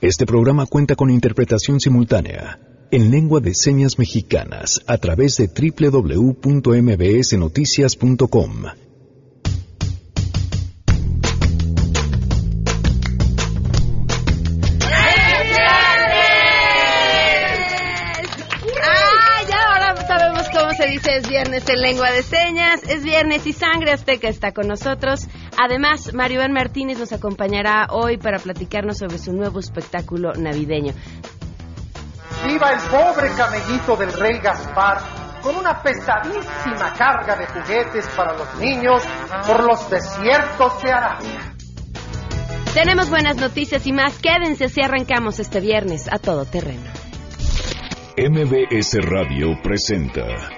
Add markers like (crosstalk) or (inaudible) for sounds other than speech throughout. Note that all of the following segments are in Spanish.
Este programa cuenta con interpretación simultánea en lengua de señas mexicanas a través de www.mbsnoticias.com. en lengua de señas. Es viernes y Sangre Azteca está con nosotros. Además, Mario Martínez nos acompañará hoy para platicarnos sobre su nuevo espectáculo navideño. Viva el pobre camellito del rey Gaspar con una pesadísima carga de juguetes para los niños por los desiertos de Arabia. Tenemos buenas noticias y más. Quédense si arrancamos este viernes a todo terreno. MBS Radio presenta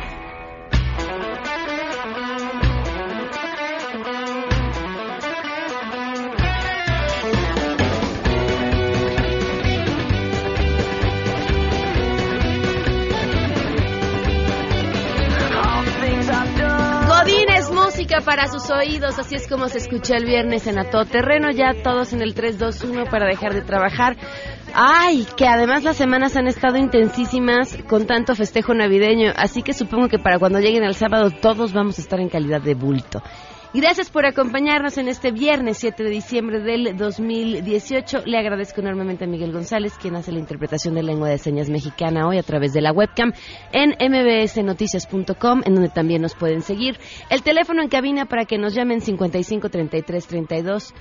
Para sus oídos, así es como se escucha el viernes en A Todo Terreno, ya todos en el 321 para dejar de trabajar. Ay, que además las semanas han estado intensísimas con tanto festejo navideño, así que supongo que para cuando lleguen al sábado todos vamos a estar en calidad de bulto. Gracias por acompañarnos en este viernes 7 de diciembre del 2018. Le agradezco enormemente a Miguel González, quien hace la interpretación de lengua de señas mexicana hoy a través de la webcam en mbsnoticias.com, en donde también nos pueden seguir. El teléfono en cabina para que nos llamen 55 33 32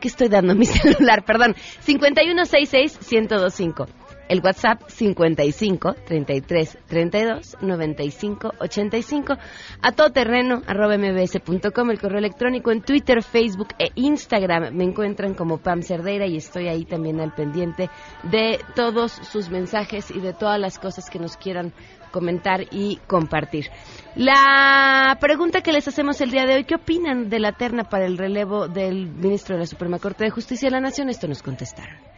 ¿Qué estoy dando? Mi (laughs) celular, perdón. 5166-1025. El WhatsApp 55 33 32 95 85. A todoterreno arroba mbs.com. El correo electrónico en Twitter, Facebook e Instagram. Me encuentran como Pam Cerdeira y estoy ahí también al pendiente de todos sus mensajes y de todas las cosas que nos quieran comentar y compartir. La pregunta que les hacemos el día de hoy, ¿qué opinan de la terna para el relevo del ministro de la Suprema Corte de Justicia de la Nación? Esto nos contestaron.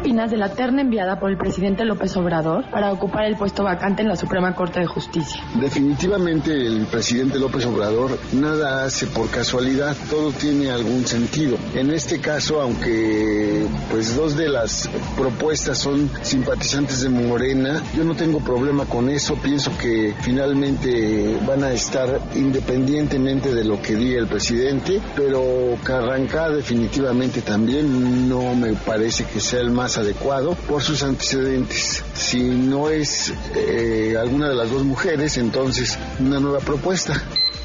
¿Qué opinas de la terna enviada por el presidente López Obrador para ocupar el puesto vacante en la Suprema Corte de Justicia? Definitivamente el presidente López Obrador nada hace por casualidad, todo tiene algún sentido. En este caso, aunque pues dos de las propuestas son simpatizantes de Morena, yo no tengo problema con eso, pienso que finalmente van a estar independientemente de lo que diga el presidente, pero Carrancá definitivamente también no me parece que sea el más adecuado por sus antecedentes. Si no es eh, alguna de las dos mujeres, entonces una nueva propuesta.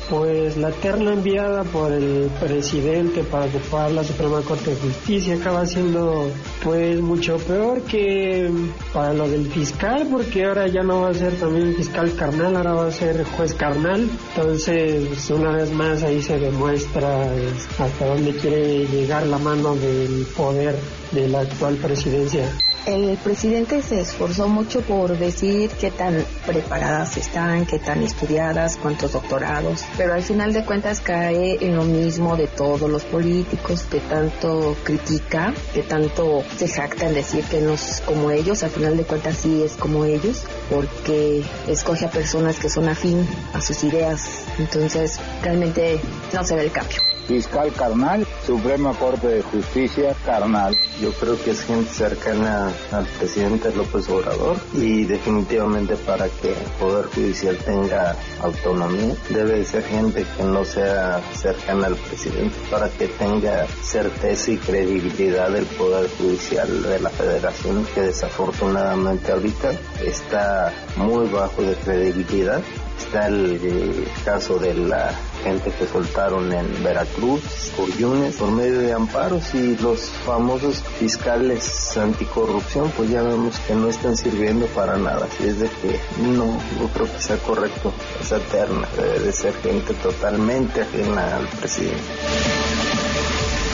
Pues la terna enviada por el presidente para ocupar la Suprema Corte de Justicia acaba siendo pues mucho peor que para lo del fiscal porque ahora ya no va a ser también fiscal carnal, ahora va a ser juez carnal. Entonces una vez más ahí se demuestra pues, hasta dónde quiere llegar la mano del poder de la actual presidencia. El presidente se esforzó mucho por decir qué tan preparadas están, qué tan estudiadas, cuántos doctorados, pero al final de cuentas cae en lo mismo de todos los políticos que tanto critica, que tanto se jacta en decir que no es como ellos, al final de cuentas sí es como ellos, porque escoge a personas que son afín a sus ideas, entonces realmente no se ve el cambio. Fiscal carnal, Suprema Corte de Justicia carnal. Yo creo que es gente cercana al presidente López Obrador y definitivamente para que el Poder Judicial tenga autonomía debe de ser gente que no sea cercana al presidente para que tenga certeza y credibilidad del Poder Judicial de la Federación que desafortunadamente ahorita está muy bajo de credibilidad. Está el, el caso de la gente que soltaron en Veracruz por Yunes por medio de amparos y los famosos fiscales anticorrupción pues ya vemos que no están sirviendo para nada. Así es de que no, no creo que sea correcto esa terna. Debe de ser gente totalmente ajena al presidente.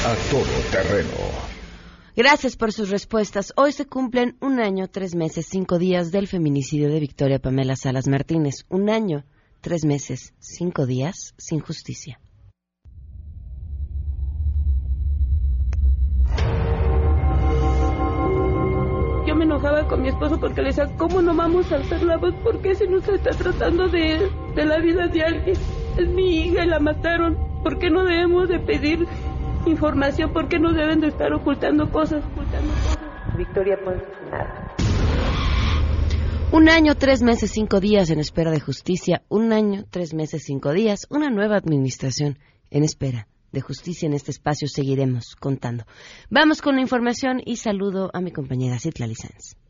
A todo terreno. Gracias por sus respuestas. Hoy se cumplen un año, tres meses, cinco días del feminicidio de Victoria Pamela Salas Martínez. Un año, tres meses, cinco días sin justicia. Yo me enojaba con mi esposo porque le decía, ¿cómo no vamos a alzar la voz? ¿Por qué se está tratando de, de la vida de alguien? Es mi hija y la mataron. ¿Por qué no debemos de pedir información? ¿Por qué no deben de estar ocultando cosas? Ocultando cosas? Victoria Un año, tres meses, cinco días en espera de justicia. Un año, tres meses, cinco días. Una nueva administración en espera de justicia en este espacio seguiremos contando. Vamos con la información y saludo a mi compañera Citla Licenz.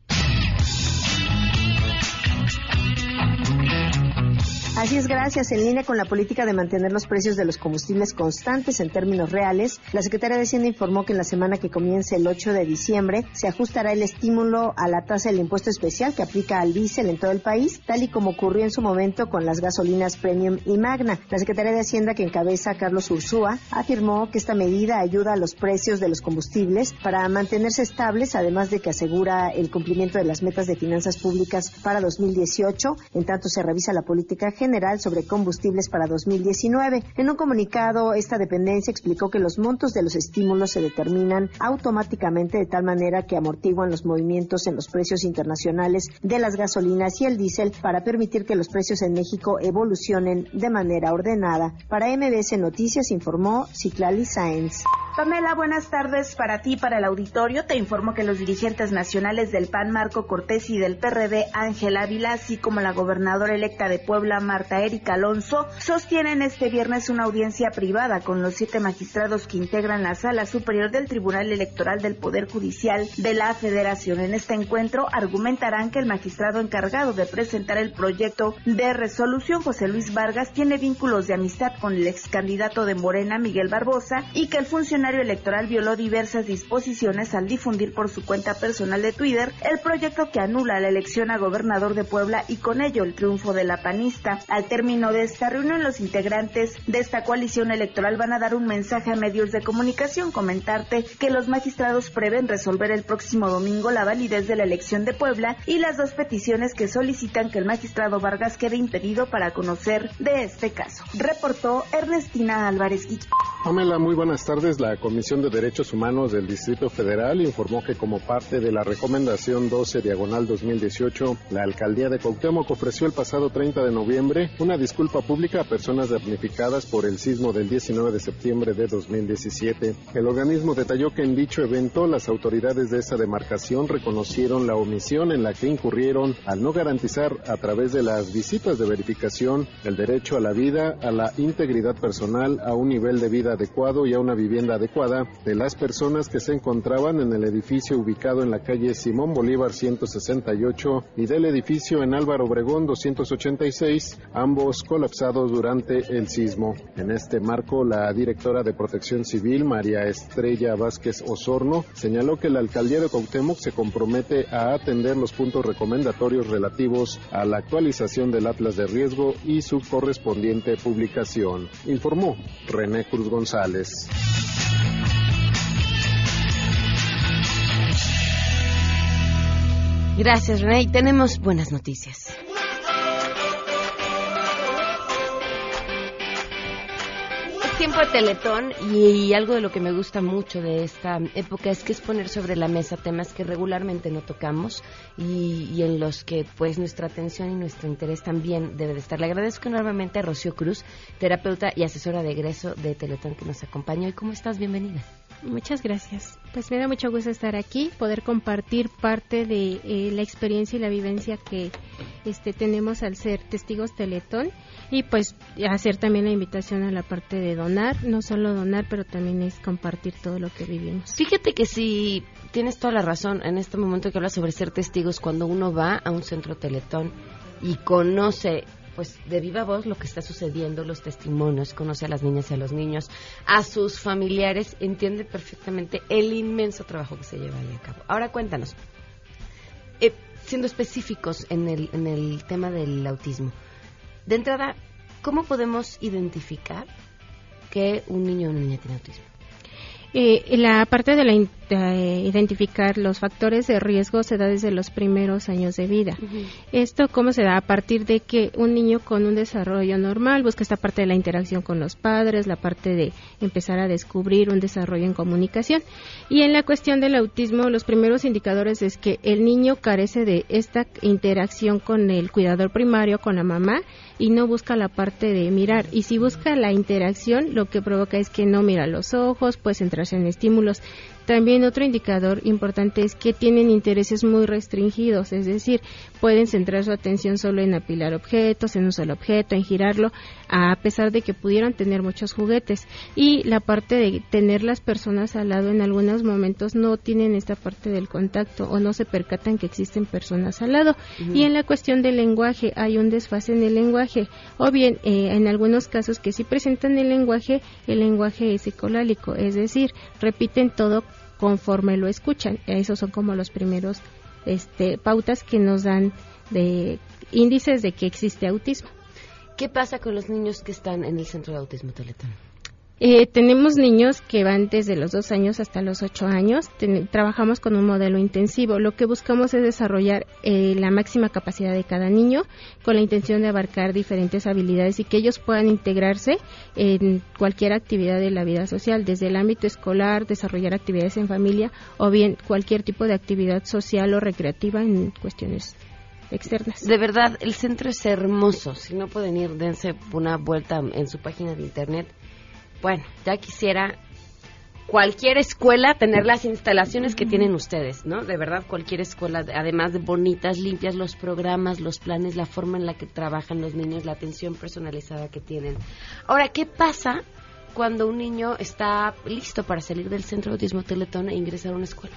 Así es, gracias. En línea con la política de mantener los precios de los combustibles constantes en términos reales, la Secretaría de Hacienda informó que en la semana que comienza el 8 de diciembre se ajustará el estímulo a la tasa del impuesto especial que aplica al diésel en todo el país, tal y como ocurrió en su momento con las gasolinas Premium y Magna. La Secretaría de Hacienda que encabeza Carlos Ursúa afirmó que esta medida ayuda a los precios de los combustibles para mantenerse estables, además de que asegura el cumplimiento de las metas de finanzas públicas para 2018, en tanto se revisa la política General sobre Combustibles para 2019. En un comunicado, esta dependencia explicó que los montos de los estímulos se determinan automáticamente de tal manera que amortiguan los movimientos en los precios internacionales de las gasolinas y el diésel para permitir que los precios en México evolucionen de manera ordenada. Para MBS Noticias informó Ciclali Sáenz. Pamela, buenas tardes para ti, para el auditorio. Te informo que los dirigentes nacionales del PAN, Marco Cortés, y del PRD, Ángel Ávila, así como la gobernadora electa de Puebla, Marta Erika Alonso, sostienen este viernes una audiencia privada con los siete magistrados que integran la Sala Superior del Tribunal Electoral del Poder Judicial de la Federación. En este encuentro argumentarán que el magistrado encargado de presentar el proyecto de resolución, José Luis Vargas, tiene vínculos de amistad con el ex candidato de Morena, Miguel Barbosa, y que el funcionario electoral violó diversas disposiciones al difundir por su cuenta personal de Twitter el proyecto que anula la elección a gobernador de Puebla y con ello el triunfo de la panista. Al término de esta reunión, los integrantes de esta coalición electoral van a dar un mensaje a medios de comunicación, comentarte que los magistrados prevén resolver el próximo domingo la validez de la elección de Puebla y las dos peticiones que solicitan que el magistrado Vargas quede impedido para conocer de este caso. Reportó Ernestina Álvarez Guillermo. Pamela, muy buenas tardes. La Comisión de Derechos Humanos del Distrito Federal informó que como parte de la recomendación 12 diagonal 2018, la alcaldía de Cuauhtémoc ofreció el pasado 30 de noviembre una disculpa pública a personas damnificadas por el sismo del 19 de septiembre de 2017. El organismo detalló que en dicho evento las autoridades de esa demarcación reconocieron la omisión en la que incurrieron al no garantizar a través de las visitas de verificación el derecho a la vida, a la integridad personal, a un nivel de vida adecuado y a una vivienda adecuada de las personas que se encontraban en el edificio ubicado en la calle Simón Bolívar 168 y del edificio en Álvaro Obregón 286, ambos colapsados durante el sismo. En este marco, la directora de Protección Civil, María Estrella Vázquez Osorno, señaló que la alcaldía de Cuauhtémoc se compromete a atender los puntos recomendatorios relativos a la actualización del Atlas de Riesgo y su correspondiente publicación. Informó René Cruz González. Gracias, Rey. Tenemos buenas noticias. tiempo de Teletón y, algo de lo que me gusta mucho de esta época es que es poner sobre la mesa temas que regularmente no tocamos y, en los que pues nuestra atención y nuestro interés también debe de estar. Le agradezco enormemente a Rocío Cruz, terapeuta y asesora de egreso de Teletón que nos acompaña. ¿Y cómo estás? Bienvenida. Muchas gracias. Pues me da mucho gusto estar aquí, poder compartir parte de eh, la experiencia y la vivencia que este, tenemos al ser testigos Teletón y pues hacer también la invitación a la parte de donar, no solo donar, pero también es compartir todo lo que vivimos. Fíjate que si tienes toda la razón en este momento que hablas sobre ser testigos cuando uno va a un centro Teletón y conoce pues de viva voz lo que está sucediendo, los testimonios, conoce a las niñas y a los niños, a sus familiares, entiende perfectamente el inmenso trabajo que se lleva ahí a cabo. Ahora cuéntanos, eh, siendo específicos en el, en el tema del autismo, de entrada, ¿cómo podemos identificar que un niño o una niña tiene autismo? Eh, la parte de la eh, identificar los factores de riesgo se da desde los primeros años de vida. Esto cómo se da a partir de que un niño con un desarrollo normal busca esta parte de la interacción con los padres, la parte de empezar a descubrir un desarrollo en comunicación. Y en la cuestión del autismo, los primeros indicadores es que el niño carece de esta interacción con el cuidador primario, con la mamá, y no busca la parte de mirar. Y si busca la interacción, lo que provoca es que no mira los ojos, pues centrarse en estímulos también otro indicador importante es que tienen intereses muy restringidos, es decir, pueden centrar su atención solo en apilar objetos, en un solo objeto, en girarlo, a pesar de que pudieran tener muchos juguetes. Y la parte de tener las personas al lado en algunos momentos no tienen esta parte del contacto o no se percatan que existen personas al lado. Y en la cuestión del lenguaje hay un desfase en el lenguaje, o bien eh, en algunos casos que sí presentan el lenguaje, el lenguaje es ecolálico, es decir, repiten todo conforme lo escuchan. Esos son como los primeros este, pautas que nos dan de índices de que existe autismo. ¿Qué pasa con los niños que están en el centro de autismo Teletón? Eh, tenemos niños que van desde los dos años hasta los ocho años. trabajamos con un modelo intensivo. Lo que buscamos es desarrollar eh, la máxima capacidad de cada niño con la intención de abarcar diferentes habilidades y que ellos puedan integrarse en cualquier actividad de la vida social, desde el ámbito escolar, desarrollar actividades en familia o bien cualquier tipo de actividad social o recreativa en cuestiones externas. De verdad, el centro es hermoso. Si no pueden ir, dense una vuelta en su página de internet bueno, ya quisiera cualquier escuela tener las instalaciones que tienen ustedes, ¿no? De verdad, cualquier escuela, además de bonitas, limpias, los programas, los planes, la forma en la que trabajan los niños, la atención personalizada que tienen. Ahora, ¿qué pasa cuando un niño está listo para salir del centro de autismo Teletón e ingresar a una escuela?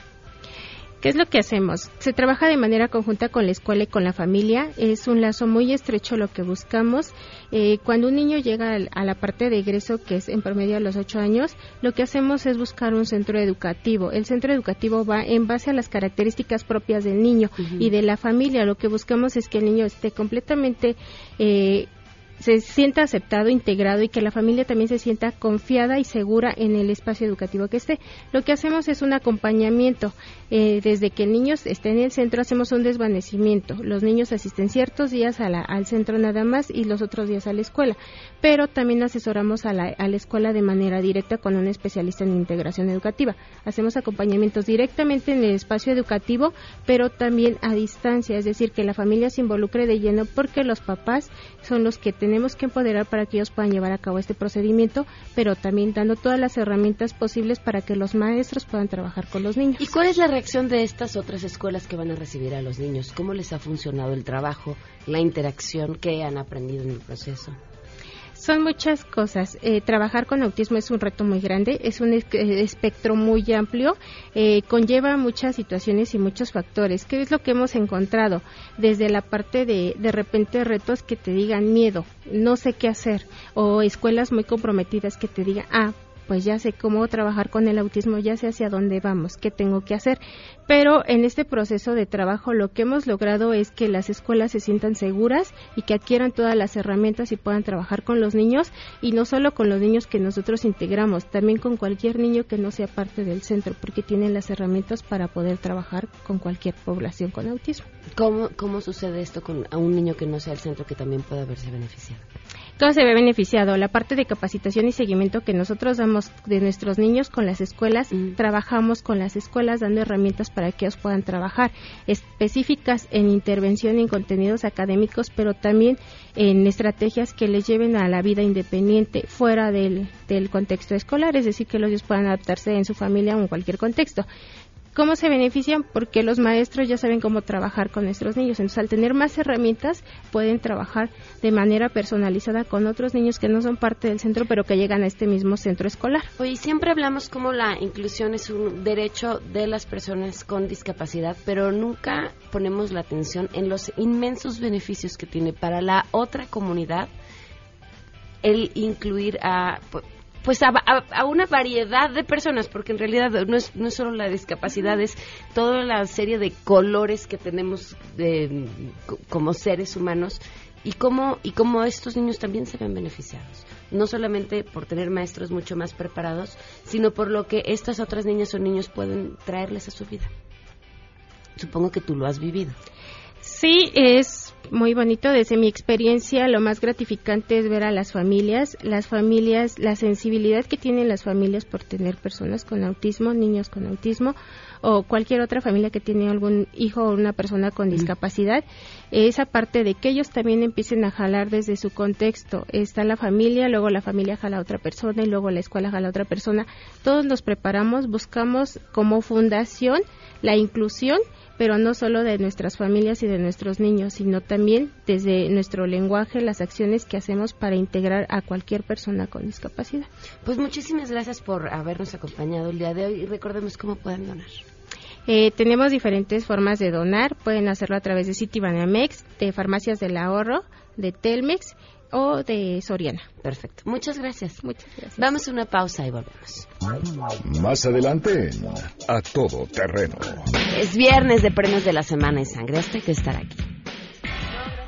¿Qué es lo que hacemos? Se trabaja de manera conjunta con la escuela y con la familia. Es un lazo muy estrecho lo que buscamos. Eh, cuando un niño llega a la parte de egreso, que es en promedio a los ocho años, lo que hacemos es buscar un centro educativo. El centro educativo va en base a las características propias del niño y de la familia. Lo que buscamos es que el niño esté completamente eh, se sienta aceptado, integrado y que la familia también se sienta confiada y segura en el espacio educativo que esté. Lo que hacemos es un acompañamiento. Eh, desde que el niño esté en el centro hacemos un desvanecimiento. Los niños asisten ciertos días al centro nada más y los otros días a la escuela. Pero también asesoramos a la, a la escuela de manera directa con un especialista en integración educativa. Hacemos acompañamientos directamente en el espacio educativo, pero también a distancia, es decir, que la familia se involucre de lleno porque los papás son los que tenemos que empoderar para que ellos puedan llevar a cabo este procedimiento, pero también dando todas las herramientas posibles para que los maestros puedan trabajar con los niños. ¿Y cuál es la reacción de estas otras escuelas que van a recibir a los niños? ¿Cómo les ha funcionado el trabajo, la interacción que han aprendido en el proceso? Son muchas cosas. Eh, trabajar con autismo es un reto muy grande, es un eh, espectro muy amplio, eh, conlleva muchas situaciones y muchos factores. ¿Qué es lo que hemos encontrado? Desde la parte de de repente retos que te digan miedo, no sé qué hacer, o escuelas muy comprometidas que te digan, ah, pues ya sé cómo trabajar con el autismo, ya sé hacia dónde vamos, qué tengo que hacer. Pero en este proceso de trabajo lo que hemos logrado es que las escuelas se sientan seguras y que adquieran todas las herramientas y puedan trabajar con los niños y no solo con los niños que nosotros integramos, también con cualquier niño que no sea parte del centro, porque tienen las herramientas para poder trabajar con cualquier población con autismo. ¿Cómo, cómo sucede esto con un niño que no sea el centro que también pueda verse beneficiado? Todo se ve beneficiado. La parte de capacitación y seguimiento que nosotros damos de nuestros niños con las escuelas, trabajamos con las escuelas dando herramientas para que ellos puedan trabajar, específicas en intervención en contenidos académicos, pero también en estrategias que les lleven a la vida independiente fuera del, del contexto escolar, es decir, que los niños puedan adaptarse en su familia o en cualquier contexto. ¿Cómo se benefician? Porque los maestros ya saben cómo trabajar con nuestros niños. Entonces, al tener más herramientas, pueden trabajar de manera personalizada con otros niños que no son parte del centro, pero que llegan a este mismo centro escolar. Oye, siempre hablamos como la inclusión es un derecho de las personas con discapacidad, pero nunca ponemos la atención en los inmensos beneficios que tiene para la otra comunidad el incluir a pues a, una variedad de personas, porque en realidad no es, no es solo la discapacidad, es toda la serie de colores que tenemos como seres humanos y cómo, y cómo estos niños también se ven beneficiados. no solamente por tener maestros mucho más preparados, sino por lo que estas otras niñas o niños pueden traerles a su vida. Supongo que tú lo has vivido. Sí, es muy bonito. Desde mi experiencia, lo más gratificante es ver a las familias, las familias, la sensibilidad que tienen las familias por tener personas con autismo, niños con autismo o cualquier otra familia que tiene algún hijo o una persona con discapacidad. Esa parte de que ellos también empiecen a jalar desde su contexto. Está la familia, luego la familia jala a otra persona y luego la escuela jala a otra persona. Todos nos preparamos, buscamos como fundación la inclusión pero no solo de nuestras familias y de nuestros niños, sino también desde nuestro lenguaje, las acciones que hacemos para integrar a cualquier persona con discapacidad. Pues muchísimas gracias por habernos acompañado el día de hoy y recordemos cómo pueden donar. Eh, tenemos diferentes formas de donar. Pueden hacerlo a través de Citibanamex, de Farmacias del Ahorro, de Telmex o de Soriana. Perfecto. Muchas gracias. Muchas gracias. Vamos a una pausa y volvemos. Más adelante, a todo terreno. Es viernes de premios de la semana y sangre. Hasta que estar aquí.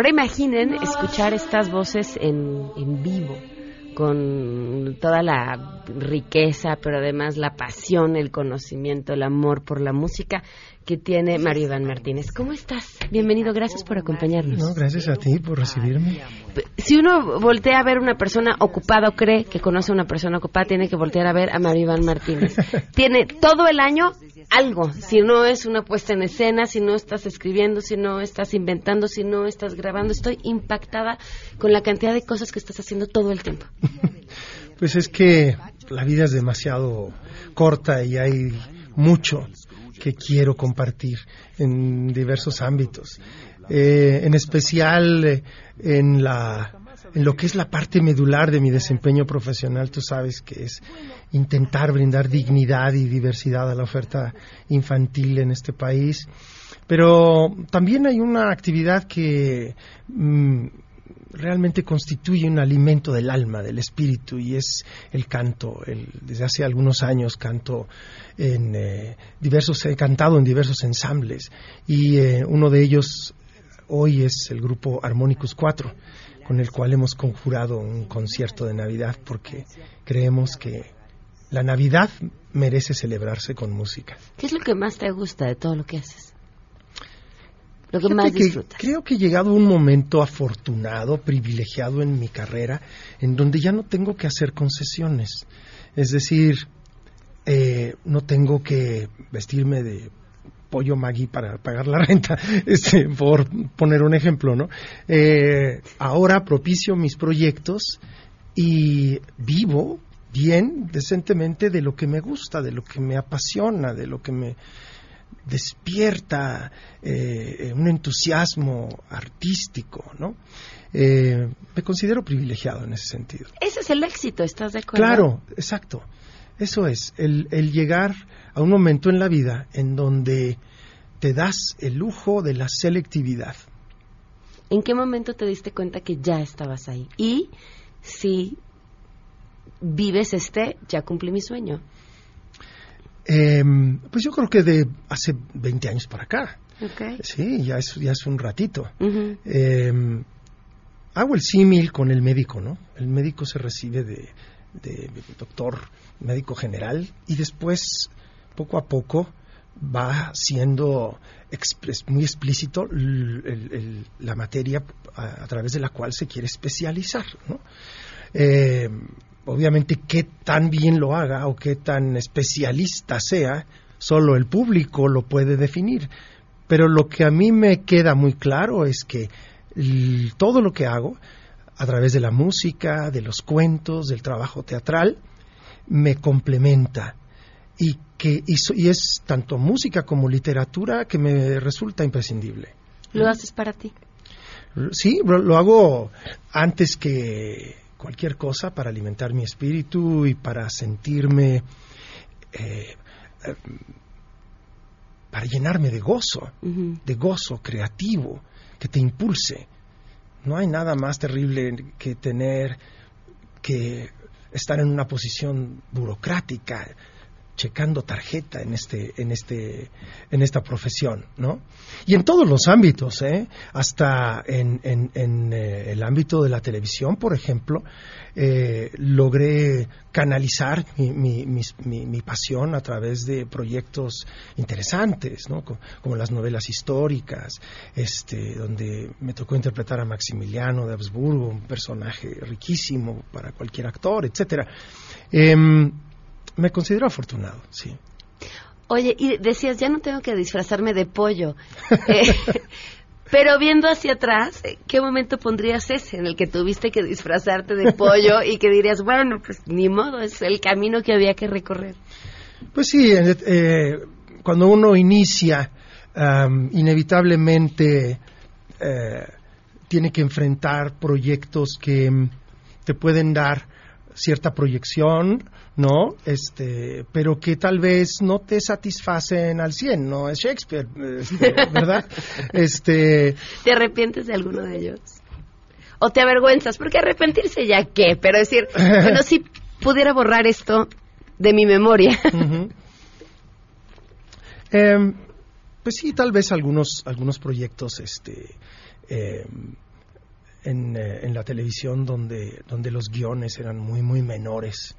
Ahora imaginen escuchar estas voces en, en vivo, con toda la riqueza, pero además la pasión, el conocimiento, el amor por la música que tiene Mario Iván Martínez. ¿Cómo estás? Bienvenido, gracias por acompañarnos. No, gracias a ti por recibirme. Si uno voltea a ver una persona ocupada o cree que conoce a una persona ocupada, tiene que voltear a ver a Mario Iván Martínez. (laughs) tiene todo el año algo, si no es una puesta en escena, si no estás escribiendo, si no estás inventando, si no estás grabando. Estoy impactada con la cantidad de cosas que estás haciendo todo el tiempo. (laughs) Pues es que la vida es demasiado corta y hay mucho que quiero compartir en diversos ámbitos. Eh, en especial eh, en la en lo que es la parte medular de mi desempeño profesional, tú sabes que es intentar brindar dignidad y diversidad a la oferta infantil en este país. Pero también hay una actividad que mm, realmente constituye un alimento del alma, del espíritu, y es el canto. desde hace algunos años canto en eh, diversos, he cantado en diversos ensambles, y eh, uno de ellos hoy es el grupo Harmonicus 4, con el cual hemos conjurado un concierto de Navidad porque creemos que la Navidad merece celebrarse con música. ¿Qué es lo que más te gusta de todo lo que haces? Lo que más disfrutas. creo que he llegado a un momento afortunado, privilegiado en mi carrera, en donde ya no tengo que hacer concesiones. Es decir, eh, no tengo que vestirme de pollo Maggi para pagar la (laughs) renta, este, por poner un ejemplo, ¿no? Eh, ahora propicio mis proyectos y vivo bien, decentemente, de lo que me gusta, de lo que me apasiona, de lo que me despierta eh, un entusiasmo artístico, ¿no? Eh, me considero privilegiado en ese sentido. Ese es el éxito, ¿estás de acuerdo? Claro, exacto. Eso es, el, el llegar a un momento en la vida en donde te das el lujo de la selectividad. ¿En qué momento te diste cuenta que ya estabas ahí? Y si vives este, ya cumplí mi sueño. Em, pues yo creo que de hace 20 años para acá. Sí, ya es, ya es un ratito. Em, hago el símil con el médico, ¿no? El médico se recibe de, doctor, médico general, y después, poco a poco, va siendo muy explícito la materia a, través de la cual se quiere especializar. ¿no? Em, obviamente qué tan bien lo haga o qué tan especialista sea, solo el público lo puede definir. Pero lo que a mí me queda muy claro es que todo lo que hago a través de la música, de los cuentos, del trabajo teatral, me complementa y que y, es tanto música como literatura que me resulta imprescindible. ¿Lo haces para ti? Sí, lo, hago antes que cualquier cosa para alimentar mi espíritu y para sentirme, eh, eh, para llenarme de gozo, de gozo creativo que te impulse. No hay nada más terrible que tener que estar en una posición burocrática, checando tarjeta en este en este en esta profesión no y en todos los ámbitos ¿eh? hasta en, en, eh, el ámbito de la televisión por ejemplo eh, logré canalizar mi, pasión a través de proyectos interesantes ¿no? como, las novelas históricas este donde me tocó interpretar a Maximiliano de Habsburgo un personaje riquísimo para cualquier actor etcétera em, me considero afortunado, sí. Oye, y decías, ya no tengo que disfrazarme de pollo. (laughs) Eh, pero viendo hacia atrás, ¿qué momento pondrías ese en el que tuviste que disfrazarte de pollo y que dirías, bueno, pues ni modo, es el camino que había que recorrer? Pues sí, eh, cuando uno inicia, inevitablemente eh, tiene que enfrentar proyectos que mm, te pueden dar cierta proyección, ¿no? Este, pero que tal vez no te satisfacen al 100, no es Shakespeare, este, (laughs) ¿verdad? este, ¿Te arrepientes de alguno de ellos? ¿O te avergüenzas? Porque arrepentirse ya qué, pero decir, bueno, si pudiera borrar esto de mi memoria. (laughs) Em, pues sí, tal vez algunos, algunos proyectos, este, em, en, eh, en, la televisión donde, donde los guiones eran muy, muy menores.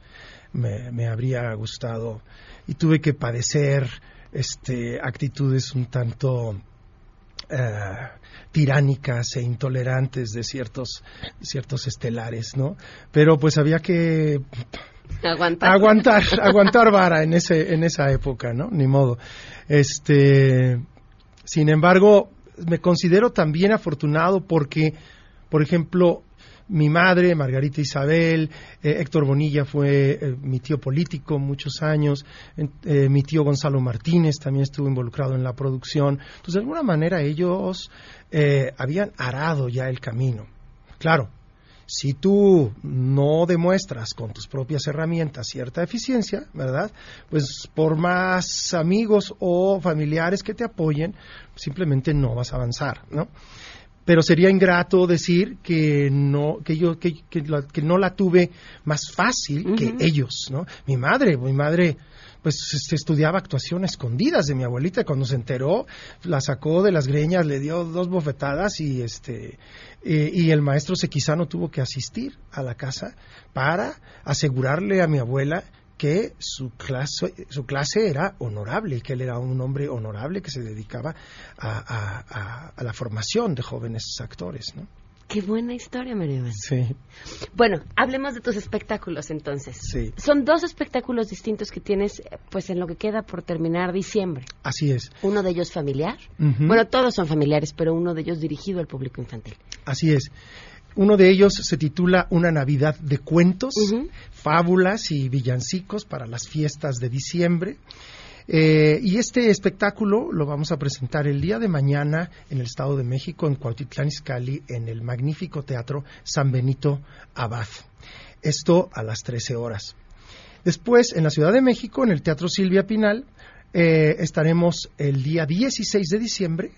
Me, me habría gustado y tuve que padecer este, actitudes un tanto eh, tiránicas e intolerantes de ciertos, ciertos estelares, ¿no? Pero pues había que aguantar aguantar, (laughs) aguantar vara en ese en esa época, ¿no? Ni modo. Este, sin embargo, me considero también afortunado porque por ejemplo, mi madre, Margarita Isabel, eh, Héctor Bonilla fue eh, mi tío político muchos años, eh, mi tío Gonzalo Martínez también estuvo involucrado en la producción. Entonces, de alguna manera ellos habían arado ya el camino. Claro, si tú no demuestras con tus propias herramientas cierta eficiencia, ¿verdad? Pues por más amigos o familiares que te apoyen, simplemente no vas a avanzar, ¿no? Pero sería ingrato decir que no que yo que, que, no la tuve más fácil que ellos no mi madre mi madre pues este, estudiaba actuación escondidas de mi abuelita. Cuando se enteró la sacó de las greñas le dio dos bofetadas y este eh, y el maestro Sequizano tuvo que asistir a la casa para asegurarle a mi abuela que su clase, su clase era honorable, que él era un hombre honorable que se dedicaba a, la formación de jóvenes actores, ¿no? Qué buena historia, María Sí. Bueno, hablemos de tus espectáculos entonces. Sí. Son dos espectáculos distintos que tienes, pues en lo que queda por terminar diciembre. Así es. Uno de ellos familiar. Bueno, todos son familiares, pero uno de ellos dirigido al público infantil. Así es. Uno de ellos se titula Una Navidad de cuentos, fábulas y villancicos para las fiestas de diciembre. Eh, y este espectáculo lo vamos a presentar el día de mañana en el Estado de México, en Cuautitlán Izcalli, en el magnífico Teatro San Benito Abad. Esto a las 13 horas. Después, en la Ciudad de México, en el Teatro Silvia Pinal, eh, estaremos el día 16 de diciembre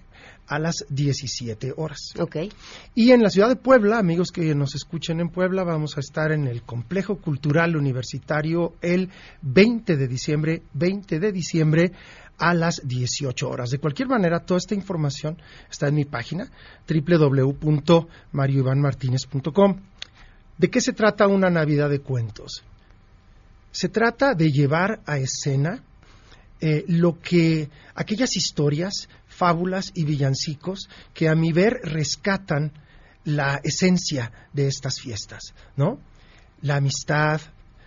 a las 17 horas. Okay. Y en la ciudad de Puebla, amigos que nos escuchen en Puebla, vamos a estar en el Complejo Cultural Universitario el 20 de diciembre, 20 de diciembre a las 18 horas. De cualquier manera, toda esta información está en mi página www.marioivanmartinez.com. ¿De qué se trata una Navidad de cuentos? Se trata de llevar a escena eh, lo que aquellas historias fábulas y villancicos que a mi ver rescatan la esencia de estas fiestas, ¿no? La amistad,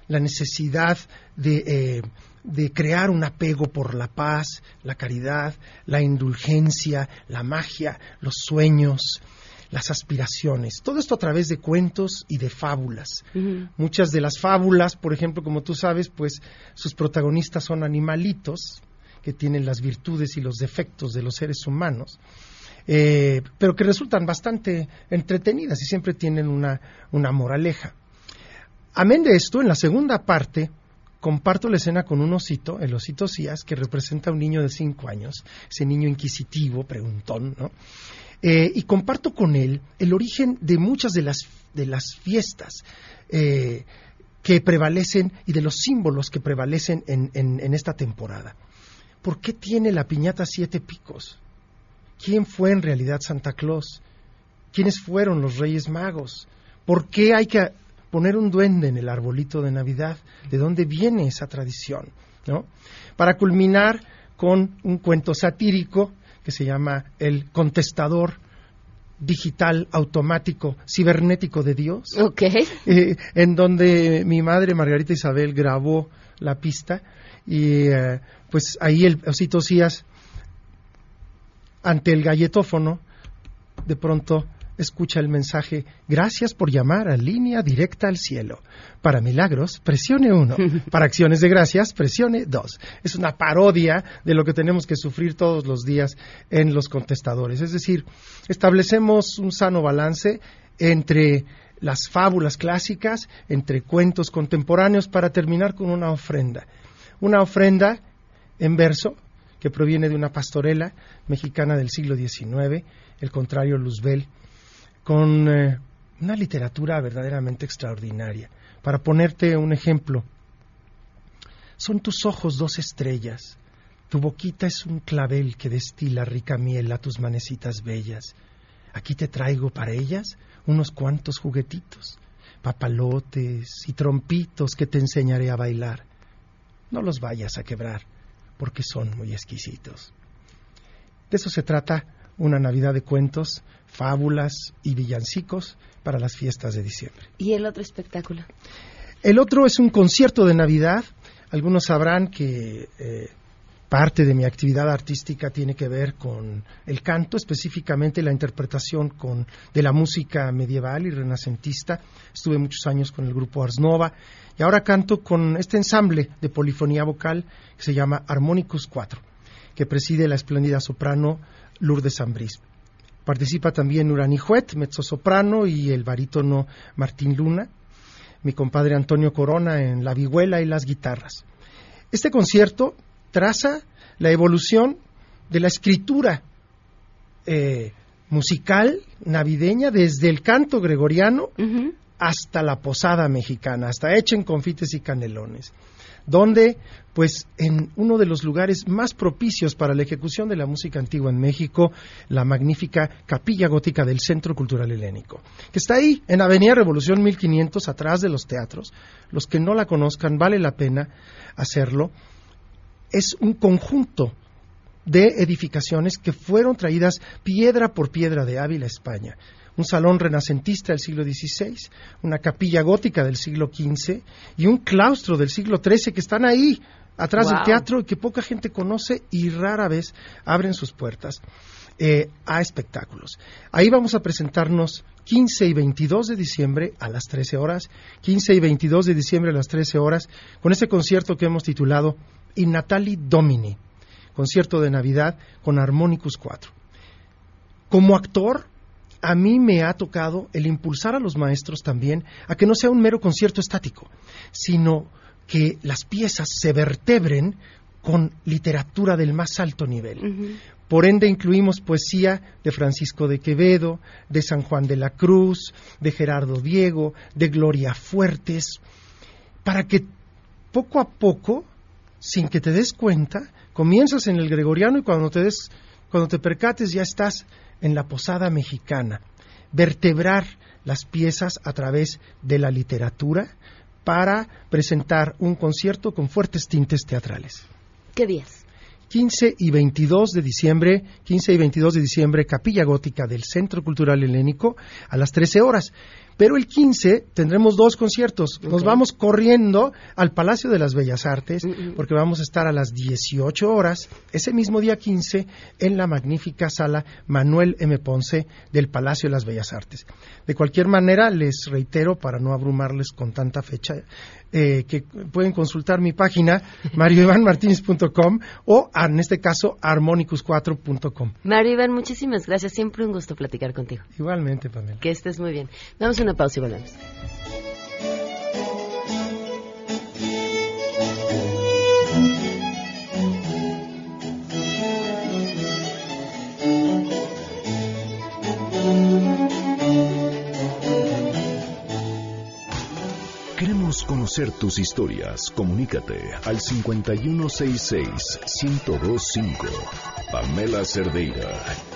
la necesidad de, eh, de crear un apego por la paz, la caridad, la indulgencia, la magia, los sueños, las aspiraciones. Todo esto a través de cuentos y de fábulas. Muchas de las fábulas, por ejemplo, como tú sabes, pues sus protagonistas son animalitos que tienen las virtudes y los defectos de los seres humanos. Eh, pero que resultan bastante entretenidas y siempre tienen una, una moraleja. Amén de esto, en la segunda parte comparto la escena con un osito, el osito Cías, que representa a un niño de cinco años, ese niño inquisitivo, preguntón, ¿no? Eh, y comparto con él el origen de muchas de las, de las fiestas eh, que prevalecen y de los símbolos que prevalecen en, en esta temporada. ¿Por qué tiene la piñata siete picos? ¿Quién fue en realidad Santa Claus? ¿Quiénes fueron los Reyes Magos? ¿Por qué hay que poner un duende en el arbolito de Navidad? ¿De dónde viene esa tradición? ¿No? Para culminar con un cuento satírico que se llama El contestador digital automático cibernético de Dios, eh, en donde mi madre Margarita Isabel grabó la pista y eh, pues ahí el osito Cías ante el galletófono de pronto escucha el mensaje Gracias por llamar a línea directa al cielo. Para milagros, presione uno. (laughs) Para acciones de gracias, presione dos. Es una parodia de lo que tenemos que sufrir todos los días en los contestadores. Es decir, establecemos un sano balance entre las fábulas clásicas, entre cuentos contemporáneos, para terminar con una ofrenda. Una ofrenda en verso que proviene de una pastorela mexicana del siglo XIX, el contrario Luzbel con eh, una literatura verdaderamente extraordinaria. Para ponerte un ejemplo, son tus ojos dos estrellas, tu boquita es un clavel que destila rica miel a tus manecitas bellas. Aquí te traigo para ellas unos cuantos juguetitos, papalotes y trompitos que te enseñaré a bailar. No los vayas a quebrar, porque son muy exquisitos. De eso se trata una Navidad de cuentos, fábulas y villancicos para las fiestas de diciembre. ¿Y el otro espectáculo? El otro es un concierto de Navidad. Algunos sabrán que eh, parte de mi actividad artística tiene que ver con el canto, específicamente la interpretación con, de la música medieval y renacentista. Estuve muchos años con el grupo Ars Nova y ahora canto con este ensamble de polifonía vocal que se llama Harmonicus 4, que preside la espléndida soprano Lourdes Ambrís. Participa también Urani Juet, mezzosoprano, y el barítono Martín Luna, mi compadre Antonio Corona en la vihuela y las guitarras. Este concierto traza la evolución de la escritura eh, musical navideña desde el canto gregoriano hasta la posada mexicana, hasta Echen confites y canelones donde, pues, en uno de los lugares más propicios para la ejecución de la música antigua en México, la magnífica Capilla Gótica del Centro Cultural Helénico, que está ahí, en Avenida Revolución 1500, atrás de los teatros. Los que no la conozcan, vale la pena hacerlo. Es un conjunto de edificaciones que fueron traídas piedra por piedra de Ávila, España un salón renacentista del siglo XVI, una capilla gótica del siglo XV y un claustro del siglo XIII que están ahí atrás del teatro y que poca gente conoce y rara vez abren sus puertas eh, a espectáculos. Ahí vamos a presentarnos 15 y 22 de diciembre a las 13 horas, 15 y 22 de diciembre a las 13 horas, con este concierto que hemos titulado In Natali Domini, concierto de Navidad con Harmonicus 4. Como actor, a mí me ha tocado el impulsar a los maestros también a que no sea un mero concierto estático, sino que las piezas se vertebren con literatura del más alto nivel. Por ende, incluimos poesía de Francisco de Quevedo, de San Juan de la Cruz, de Gerardo Diego, de Gloria Fuertes, para que poco a poco, sin que te des cuenta, comienzas en el gregoriano y cuando te des, cuando te percates ya estás en la posada mexicana, vertebrar las piezas a través de la literatura para presentar un concierto con fuertes tintes teatrales. ¿Qué días? 15 y 22 de diciembre, 15 y 22 de diciembre, Capilla Gótica del Centro Cultural Helénico, a las 13 horas. Pero el 15 tendremos dos conciertos. Nos vamos corriendo al Palacio de las Bellas Artes porque vamos a estar a las 18 horas ese mismo día 15 en la magnífica sala Manuel M. Ponce del Palacio de las Bellas Artes. De cualquier manera, les reitero para no abrumarles con tanta fecha, eh, que pueden consultar mi página (laughs) marioivanmartinez.com o en este caso armonicus4.com. Mario Iván, muchísimas gracias. Siempre un gusto platicar contigo. Igualmente, Pamela. Que estés muy bien. Damos una pausa y volvemos. Queremos conocer tus historias. Comunícate al 5166-1025. Pamela Cerdeira.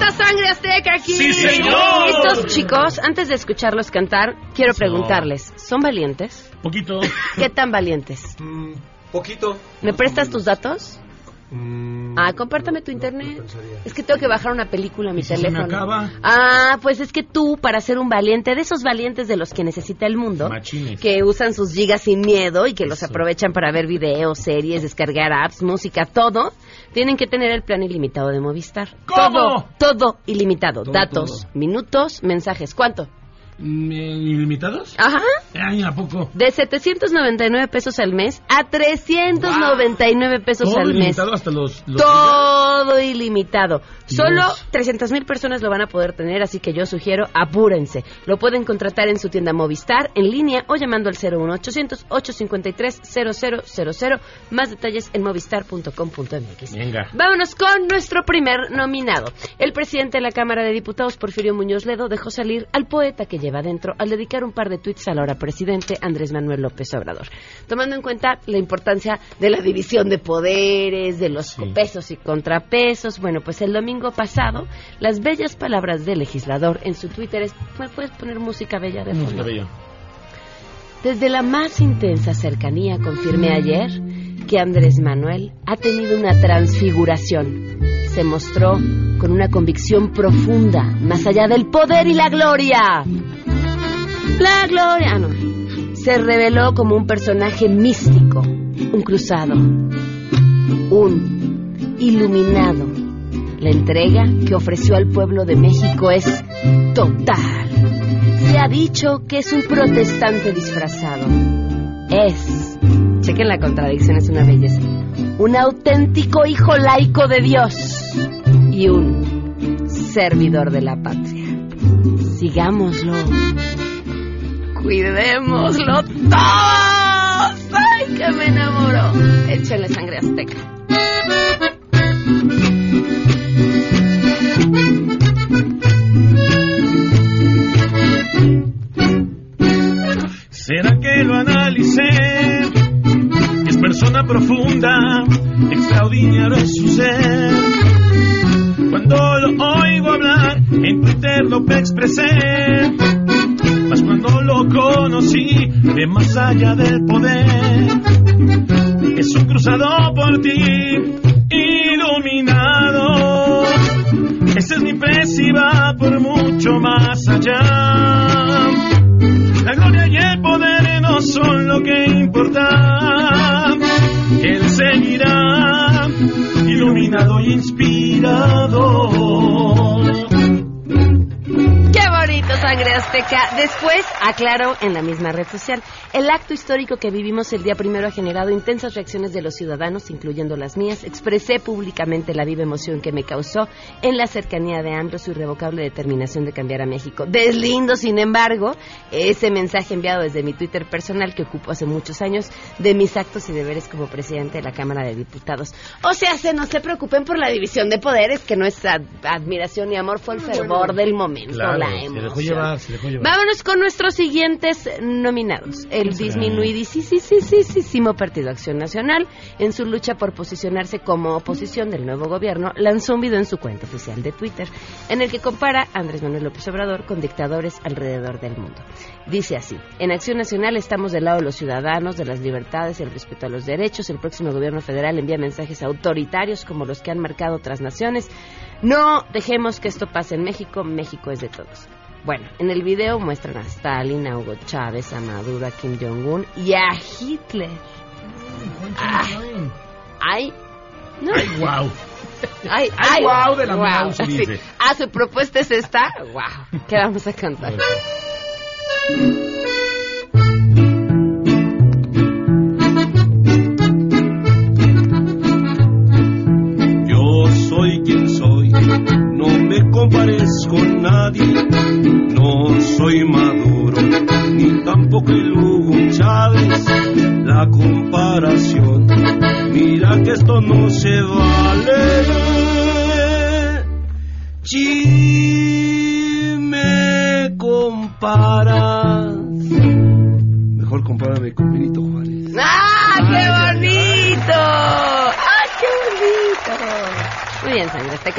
¡Ya está Sangre Azteca aquí! ¡Sí, señor! Estos chicos, antes de escucharlos cantar, quiero preguntarles, ¿son valientes? Poquito. ¿Qué tan valientes? Poquito. ¿Me prestas tus datos? Ah, compártame tu internet. Es que tengo que bajar una película a mi teléfono. Ah, pues es que tú, para ser un valiente, de esos valientes de los que necesita el mundo, que usan sus gigas sin miedo y que los aprovechan para ver videos, series, descargar apps, música, todo, tienen que tener el plan ilimitado de Movistar. ¿Cómo? Todo, todo ilimitado. Datos, minutos, mensajes. ¿Cuánto? ¿Ilimitados? Ajá. Ay, ¿a poco? De 799 pesos al mes a 399 pesos Todo al mes. ilimitado hasta los... los Todo ilimitado. Solo Dios. 300 mil personas lo van a poder tener, así que yo sugiero apúrense. Lo pueden contratar en su tienda Movistar, en línea o llamando al 01800-853-0000. Más detalles en movistar.com.mx. Venga. Vámonos con nuestro primer nominado. El presidente de la Cámara de Diputados, Porfirio Muñoz Ledo, dejó salir al poeta que lleva adentro al dedicar un par de tweets al ahora presidente Andrés Manuel López Obrador. Tomando en cuenta la importancia de la división de poderes, de los pesos y contrapesos, bueno, pues el domingo pasado, las bellas palabras del legislador en su Twitter es, ¿me puedes poner música bella de fondo? bella. Desde la más intensa cercanía confirmé ayer que Andrés Manuel ha tenido una transfiguración. Se mostró con una convicción profunda, más allá del poder y la gloria. La gloria, ah, no. Se reveló como un personaje místico, un cruzado, un iluminado. La entrega que ofreció al pueblo de México es total. Se ha dicho que es un protestante disfrazado. Es, chequen la contradicción, es una belleza, un auténtico hijo laico de Dios y un servidor de la patria. Sigámoslo. Cuidémoslo todos. ¡Ay, que me enamoró! Échenle sangre azteca. ¿Será que lo analicé? Es persona profunda, extraordinario en su ser. Cuando lo oigo hablar, en Twitter lo expresé. Conocí, de más allá del poder, es un cruzado por ti, iluminado. Ese es mi precio y va por mucho más allá. La gloria y el poder no son lo que importa. Él seguirá iluminado y inspirado. Azteca. Después, aclaró en la misma red social, el acto histórico que vivimos el día primero ha generado intensas reacciones de los ciudadanos, incluyendo las mías. Expresé públicamente la viva emoción que me causó en la cercanía de AMLO su irrevocable determinación de cambiar a México. Deslindo, sin embargo, ese mensaje enviado desde mi Twitter personal que ocupo hace muchos años de mis actos y deberes como presidente de la Cámara de Diputados. O sea, se no se preocupen por la división de poderes, que nuestra admiración y amor fue el fervor del momento, Claro, la emoción. se dejó llevar. Vámonos con nuestros siguientes nominados. El disminuidísimo Partido Acción Nacional, en su lucha por posicionarse como oposición del nuevo gobierno, lanzó un video en su cuenta oficial de Twitter, en el que compara a Andrés Manuel López Obrador con dictadores alrededor del mundo. Dice así, en Acción Nacional estamos del lado de los ciudadanos, de las libertades y el respeto a los derechos. El próximo gobierno federal envía mensajes autoritarios como los que han marcado otras naciones. No dejemos que esto pase en México, México es de todos. Bueno, en el video muestran a Stalin, a Hugo Chávez, a Maduro, a Kim Jong-un y a Hitler. Ay, ay, no. Ay, wow. Ay, Ay, guau de la guau. mouse, Sí. dice. Ah, su propuesta es esta. Wow. ¿Qué vamos a cantar?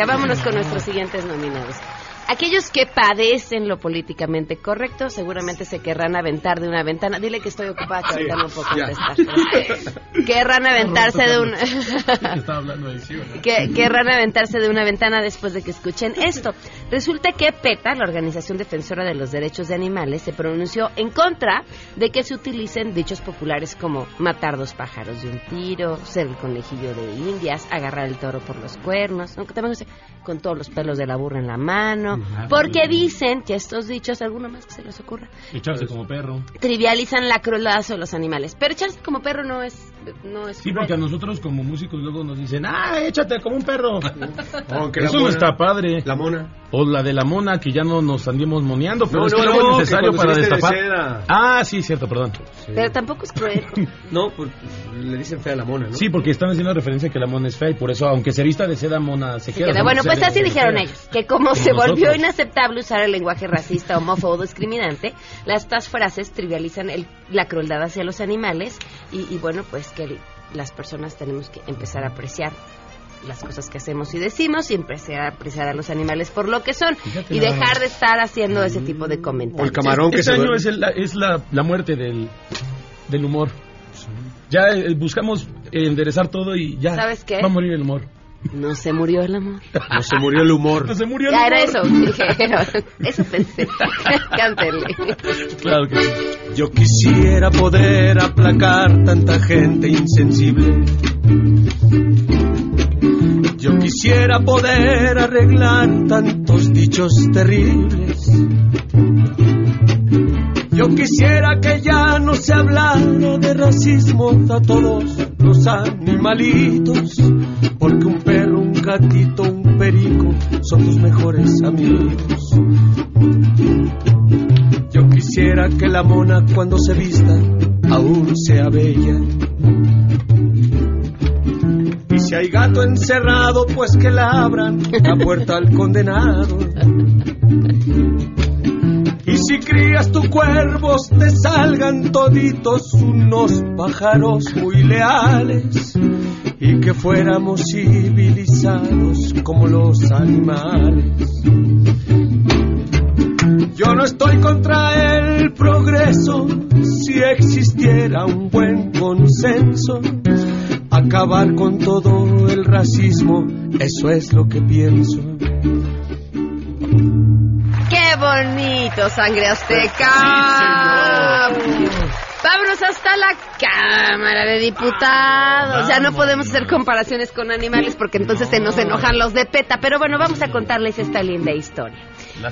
Azteca. Vámonos con nuestros siguientes nominados. Aquellos que padecen lo políticamente correcto seguramente se querrán aventar de una ventana. Dile que estoy ocupada, que ahorita no puedo contestar. (laughs) Querrán aventarse de una... (laughs) Estaba hablando de sí, ¿verdad? que querrán aventarse de una ventana después de que escuchen esto. Resulta que PETA, la Organización Defensora de los Derechos de Animales, se pronunció en contra de que se utilicen dichos populares como matar dos pájaros de un tiro, ser el conejillo de indias, agarrar el toro por los cuernos, aunque también con todos los pelos de la burra en la mano, porque dicen que estos dichos, alguno más que se les ocurra, Echarse como perro. trivializan la crueldad hacia los animales. Pero echarse como perro no es... No es Sí, porque a nosotros como músicos luego nos dicen, ah, échate como un perro. (laughs) Aunque la Eso no está padre. La mona. O la de la mona, que ya no nos andemos moneando, pero No, es no, que no, es necesario que para de destapar. Ah, sí, cierto, perdón. Pero tampoco es cruel. (laughs) No, pues le dicen fea a la mona, ¿no? Sí, porque están haciendo referencia a que la mona es fea y por eso, aunque se vista de seda, mona se Se queda. queda. ¿no? Bueno, pues así dijeron ellos, que como, Como se volvió nosotros. inaceptable usar el lenguaje racista, homófobo o discriminante, las- estas frases trivializan el- la crueldad hacia los animales y, y bueno, pues que el- las personas tenemos que empezar a apreciar las cosas que hacemos y decimos y empezar a apreciar a los animales por lo que son Fíjate y dejar de estar haciendo ese tipo de comentarios. O el camarón que este se año duerme. es, el- la, es la, la muerte del, del humor. Ya eh, buscamos enderezar todo y ya ¿Sabes qué? va a morir el humor. No se murió el amor. No se murió el humor. No se murió el Ya humor. era eso, dije, eso pensé. (laughs) Cántele. Claro que sí. Yo quisiera poder aplacar tanta gente insensible. Yo quisiera poder arreglar tantos dichos terribles. Yo quisiera que ya no se hablara de racismo a todos los animalitos, porque un perro, un gatito, un perico son tus mejores amigos. Yo quisiera que la mona cuando se vista aún sea bella. Y si hay gato encerrado, pues que la abran la puerta al condenado. Y si crías tu cuervos, te salgan toditos unos pájaros muy leales. Y que fuéramos civilizados como los animales. Yo no estoy contra el progreso si existiera un buen consenso. Acabar con todo el racismo, eso es lo que pienso. ¡Qué bonito, sangre azteca! Vámonos hasta la Cámara de Diputados. Ya no podemos hacer comparaciones con animales porque entonces se nos enojan los de PETA. Pero bueno, vamos a contarles esta linda historia.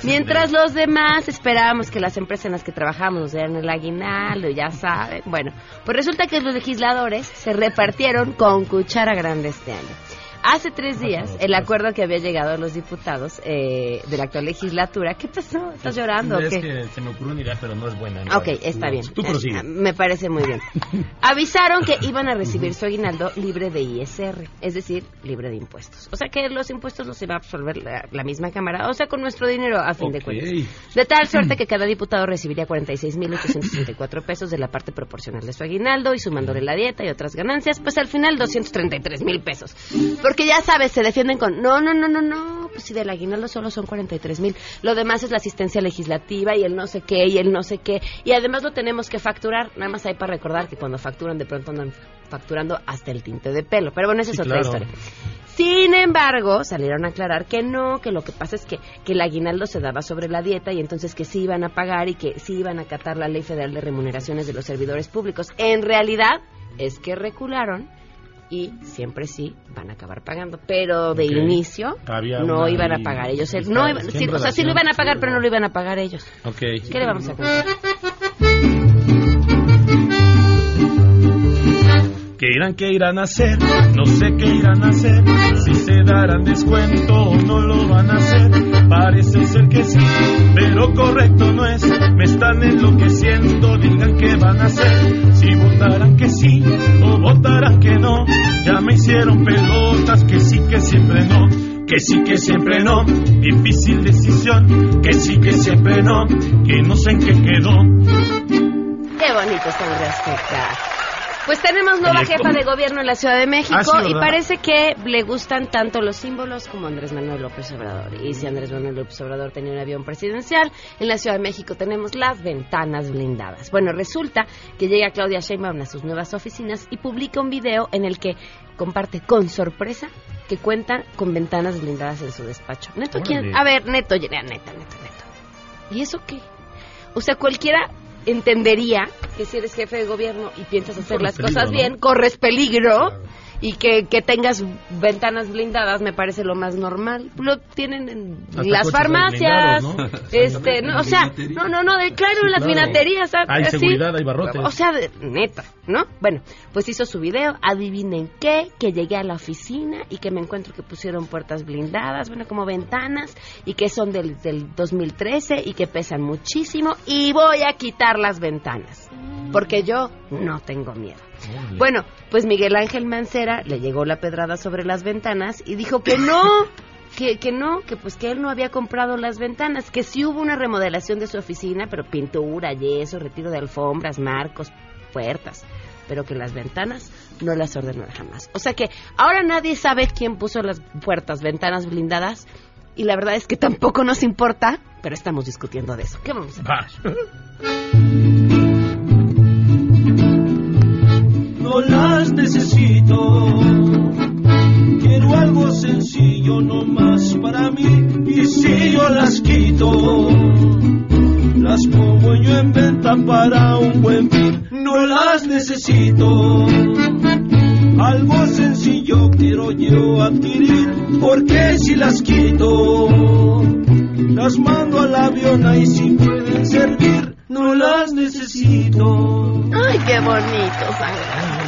Mientras los demás esperábamos que las empresas en las que trabajamos nos dieran el aguinaldo, ya saben. Bueno, pues resulta que los legisladores se repartieron con cuchara grande este año. Hace tres días, el acuerdo que había llegado a los diputados eh, de la actual legislatura. ¿Qué pasó? ¿Estás llorando? o Es qué? que se me ocurrió una idea, pero no es buena. ¿no? Ok, está bien. Tú prosigue. Eh, Me parece muy bien. (laughs) Avisaron que iban a recibir su aguinaldo libre de ISR, es decir, libre de impuestos. O sea que los impuestos los iba a absorber la, la misma Cámara, o sea, con nuestro dinero a fin de cuentas. De tal suerte que cada diputado recibiría 46.864 pesos de la parte proporcional de su aguinaldo y sumándole la dieta y otras ganancias, pues al final 233 mil pesos. Porque ya sabes, se defienden con, no, no, no, no, no, pues si del aguinaldo solo son 43 mil, lo demás es la asistencia legislativa y el no sé qué y el no sé qué, y además lo tenemos que facturar, nada más hay para recordar que cuando facturan de pronto andan facturando hasta el tinte de pelo, pero bueno, esa Sí, es otra claro. historia. Sin embargo, salieron a aclarar que no, que lo que pasa es que, que el aguinaldo se daba sobre la dieta y entonces que sí iban a pagar y que sí iban a acatar la ley federal de remuneraciones de los servidores públicos. En realidad es que recularon y siempre sí van a acabar pagando, pero de Ok. inicio Había no iban a pagar ellos. está- No que sí, o sea, sí lo iban a pagar, pero no lo iban a pagar ellos. Ok. ¿Qué le vamos a contar? ¿Qué irán, qué irán a hacer? No sé qué irán a hacer. Si se darán descuento o no lo van a hacer. Parece ser que sí, pero correcto no es. Me están enloqueciendo, digan qué van a hacer. Si votarán que sí o votarán que no. Ya me hicieron pelotas, que sí, que siempre no. Que sí, que siempre no. Difícil decisión. Que sí, que siempre no. Que no sé en qué quedó. Qué bonito está respecto. Pues tenemos nueva jefa de gobierno en la Ciudad de México Ah, sí, y parece que le gustan tanto los símbolos como Andrés Manuel López Obrador. Y si Andrés Manuel López Obrador tenía un avión presidencial, en la Ciudad de México tenemos las ventanas blindadas. Bueno, resulta que llega Claudia Sheinbaum a sus nuevas oficinas y publica un video en el que comparte con sorpresa que cuenta con ventanas blindadas en su despacho. Neto, ¿quién? A ver, Neto, ya, neta, neta, neto. ¿Y eso qué? O sea, cualquiera entendería que si eres jefe de gobierno y piensas hacer Corres las peligro, cosas ¿no? bien, corres peligro y que, que tengas ventanas blindadas me parece lo más normal. Lo tienen en Hasta las farmacias, ¿no? (laughs) este, no, o sea, no, no, no, de, claro, en las claro. vinaterías. ¿sabes? Hay Así. seguridad, hay barrotes. O sea, de- neta, ¿no? Bueno, pues hizo su video, adivinen qué, que llegué a la oficina y que me encuentro que pusieron puertas blindadas, bueno, como ventanas, y que son del, del 2013 y que pesan muchísimo, y voy a quitar las ventanas, porque yo no tengo miedo. Bueno, pues Miguel Ángel Mancera le llegó la pedrada sobre las ventanas y dijo que no, (laughs) que, que no, que pues que él no había comprado las ventanas, que sí hubo una remodelación de su oficina, pero pintura, yeso, retiro de alfombras, marcos, puertas, pero que las ventanas no las ordenó jamás. O sea que ahora nadie sabe quién puso las puertas, ventanas blindadas y la verdad es que tampoco nos importa, pero estamos discutiendo de eso. ¿Qué vamos a hacer? (laughs) no las necesito. Quiero algo sencillo nomás para mí y si yo las quito, las pongo yo en venta para un buen fin. No las necesito. Algo sencillo quiero yo adquirir porque si las quito, las mando al avión ahí si pueden servir. No las necesito. Ay, qué bonito, sangre.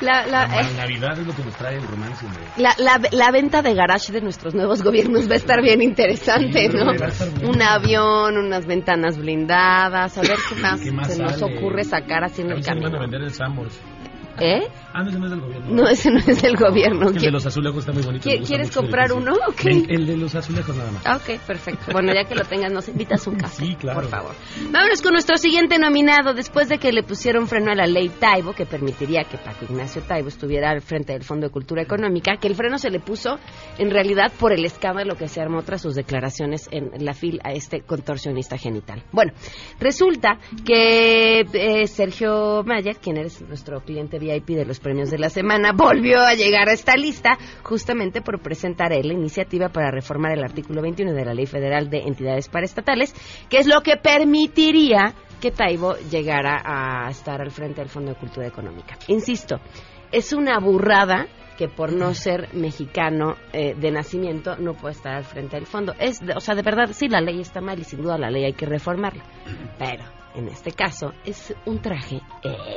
La, la, eh, La Navidad es lo que nos trae el romance, hombre. La, la, la venta de garage de nuestros nuevos gobiernos va a estar bien interesante, Sí, ¿no? bien. Un avión, unas ventanas blindadas, a ver qué más, ¿Qué más se nos ocurre sacar así en el van a camino. vender el Sambors. ¿Eh? Ah, no, ese no es del gobierno. No, ese no es del gobierno. Es que el de ¿Qui- los azulejos está muy bonito. ¿Quieres comprar uno o qué? El, el de los azulejos nada más. Ah, ok, perfecto. Bueno, ya que lo tengas, nos invitas (laughs) un café, Sí, claro. por favor. Vámonos con nuestro siguiente nominado. Después de que le pusieron freno a la ley Taibo, que permitiría que Paco Ignacio Taibo estuviera al frente del Fondo de Cultura Económica, que el freno se le puso en realidad por el escándalo que se armó tras sus declaraciones en la FIL a este contorsionista genital. Bueno, resulta que eh, Sergio Mayer, quien es nuestro cliente VIP de los premios de la semana, volvió a llegar a esta lista justamente por presentar la iniciativa para reformar el artículo 21 de la Ley Federal de Entidades Paraestatales, que es lo que permitiría que Taibo llegara a estar al frente del Fondo de Cultura Económica. Insisto, es una burrada que por no ser mexicano eh, de nacimiento no puede estar al frente del fondo. Es, o sea, de verdad, sí, la ley está mal y sin duda la ley hay que reformarla. Pero en este caso es un traje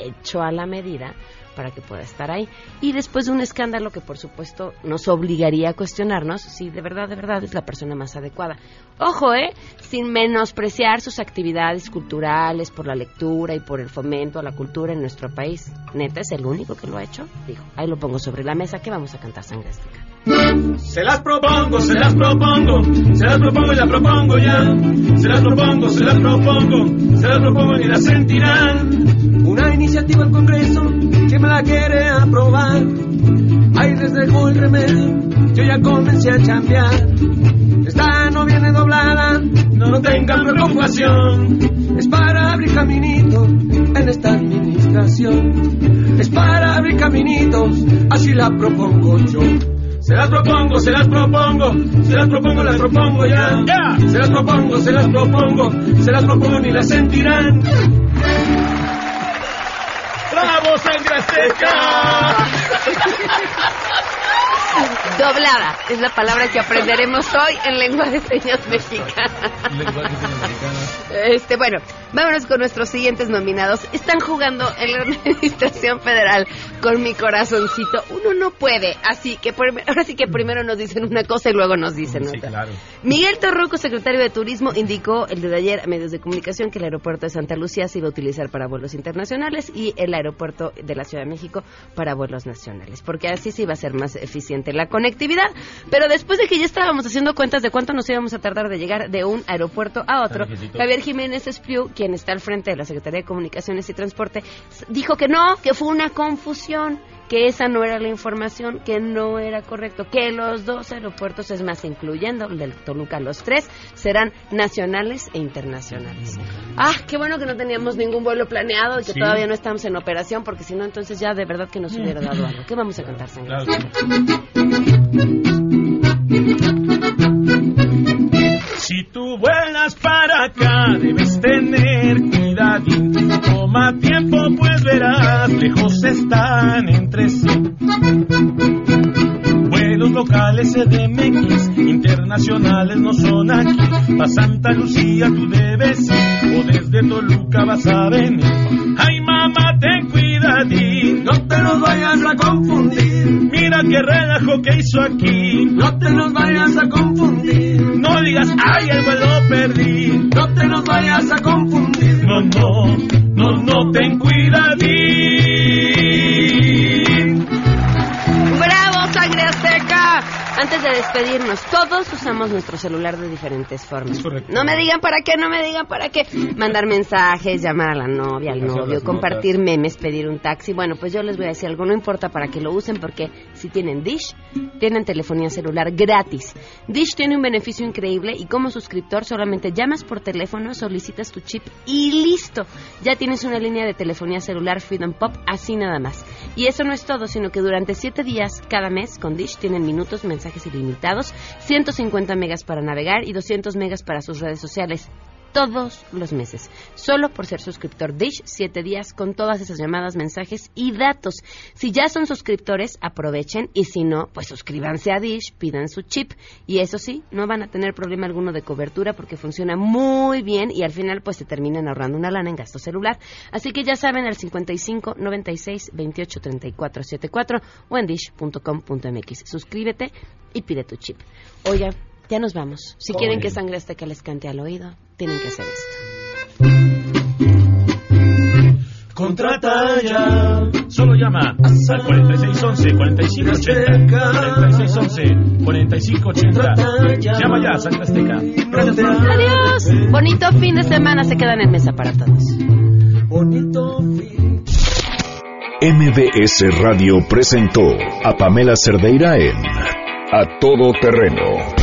hecho a la medida para que pueda estar ahí. Y después de un escándalo que por supuesto nos obligaría a cuestionarnos si de verdad, de verdad es la persona más adecuada. Ojo, ¿eh? Sin menospreciar sus actividades culturales por la lectura y por el fomento a la cultura en nuestro país. Neta, es el único que lo ha hecho. Digo, ahí lo pongo sobre la mesa que vamos a cantar sangre azteca. Se las propongo, se las propongo, se las propongo y las propongo ya. Se las propongo, se las propongo, se las propongo y las sentirán. Una iniciativa al Congreso que me la quiere aprobar. Ahí les dejo el remedio, yo ya comencé a chambear. Esta no viene doblada, no tengan preocupación. Es para abrir caminitos en esta administración. Es para abrir caminitos, así la propongo yo. Se las propongo, se las propongo, se las propongo, las propongo ya. Se las propongo, se las propongo, se las propongo y las sentirán. ¡Bravo, sangre azteca! Doblada es la palabra que aprenderemos hoy en lengua de señas mexicana. Este, bueno, vámonos con nuestros siguientes nominados. Están jugando en la (laughs) Administración Federal con mi corazoncito. Uno no puede, así que por- ahora sí que primero nos dicen una cosa y luego nos dicen Sí, otra. claro. Miguel Torruco, secretario de Turismo, indicó el día de ayer a medios de comunicación que el aeropuerto de Santa Lucía se iba a utilizar para vuelos internacionales y el aeropuerto de la Ciudad de México para vuelos nacionales, porque así se iba a ser más eficiente la conectividad. Pero después de que ya estábamos haciendo cuentas de cuánto nos íbamos a tardar de llegar de un aeropuerto a otro. Javier Jiménez Espriu, quien está al frente de la Secretaría de Comunicaciones y Transporte, dijo que no, que fue una confusión, que esa no era la información, que no era correcto, que los dos aeropuertos, es más, incluyendo el del Toluca, los tres, serán nacionales e internacionales. Ah, qué bueno que no teníamos ningún vuelo planeado y que Sí. todavía no estamos en operación, porque si no, entonces ya de verdad que nos hubiera dado algo. ¿Qué vamos a cantar, Sangre? Si tú vuelas para acá, debes tener cuidadín. Toma tiempo, pues verás, lejos están entre sí. Locales CDMX, internacionales no son aquí. Pa' Santa Lucía tú debes ir, o desde Toluca vas a venir. Ay mamá, ten cuidadín, No te nos vayas a confundir, mira qué relajo que hizo aquí. no te nos vayas a confundir, No digas, ay, el vuelo perdí. no te nos vayas a confundir. No, no, no, no, ten cuidadín. Antes de despedirnos, todos usamos nuestro celular de diferentes formas. No me digan para qué, no me digan para qué. Mandar mensajes, llamar a la novia, al novio, compartir memes, pedir un taxi. Bueno, pues yo les voy a decir algo, no importa para que lo usen porque si tienen Dish, tienen telefonía celular gratis. Dish tiene un beneficio increíble y como suscriptor solamente llamas por teléfono, solicitas tu chip y listo. Ya tienes una línea de telefonía celular Freedom Pop así nada más. Y eso no es todo, sino que durante 7 días cada mes con Dish tienen minutos, mensajes ilimitados, 150 megas para navegar y 200 megas para sus redes sociales. Todos los meses, solo por ser suscriptor Dish, 7 días con todas esas llamadas, mensajes y datos. Si ya son suscriptores, aprovechen y si no, pues suscríbanse a Dish, pidan su chip y eso sí, no van a tener problema alguno de cobertura porque funciona muy bien y al final pues se terminan ahorrando una lana en gasto celular. Así que ya saben al 55 96 28 34 74 o en dish.com.mx. Suscríbete y pide tu chip. Oigan, ya nos vamos. Si quieren que Sangre Azteca les cante al oído, tienen que hacer esto. Contrata ya. Solo llama al 4611-4580. 4611-4580. Llama ya, Sangre Azteca. Gracias. Adiós. Bonito fin de semana. Se quedan en mesa para todos. MBS Radio presentó a Pamela Cerdeira en A Todo Terreno.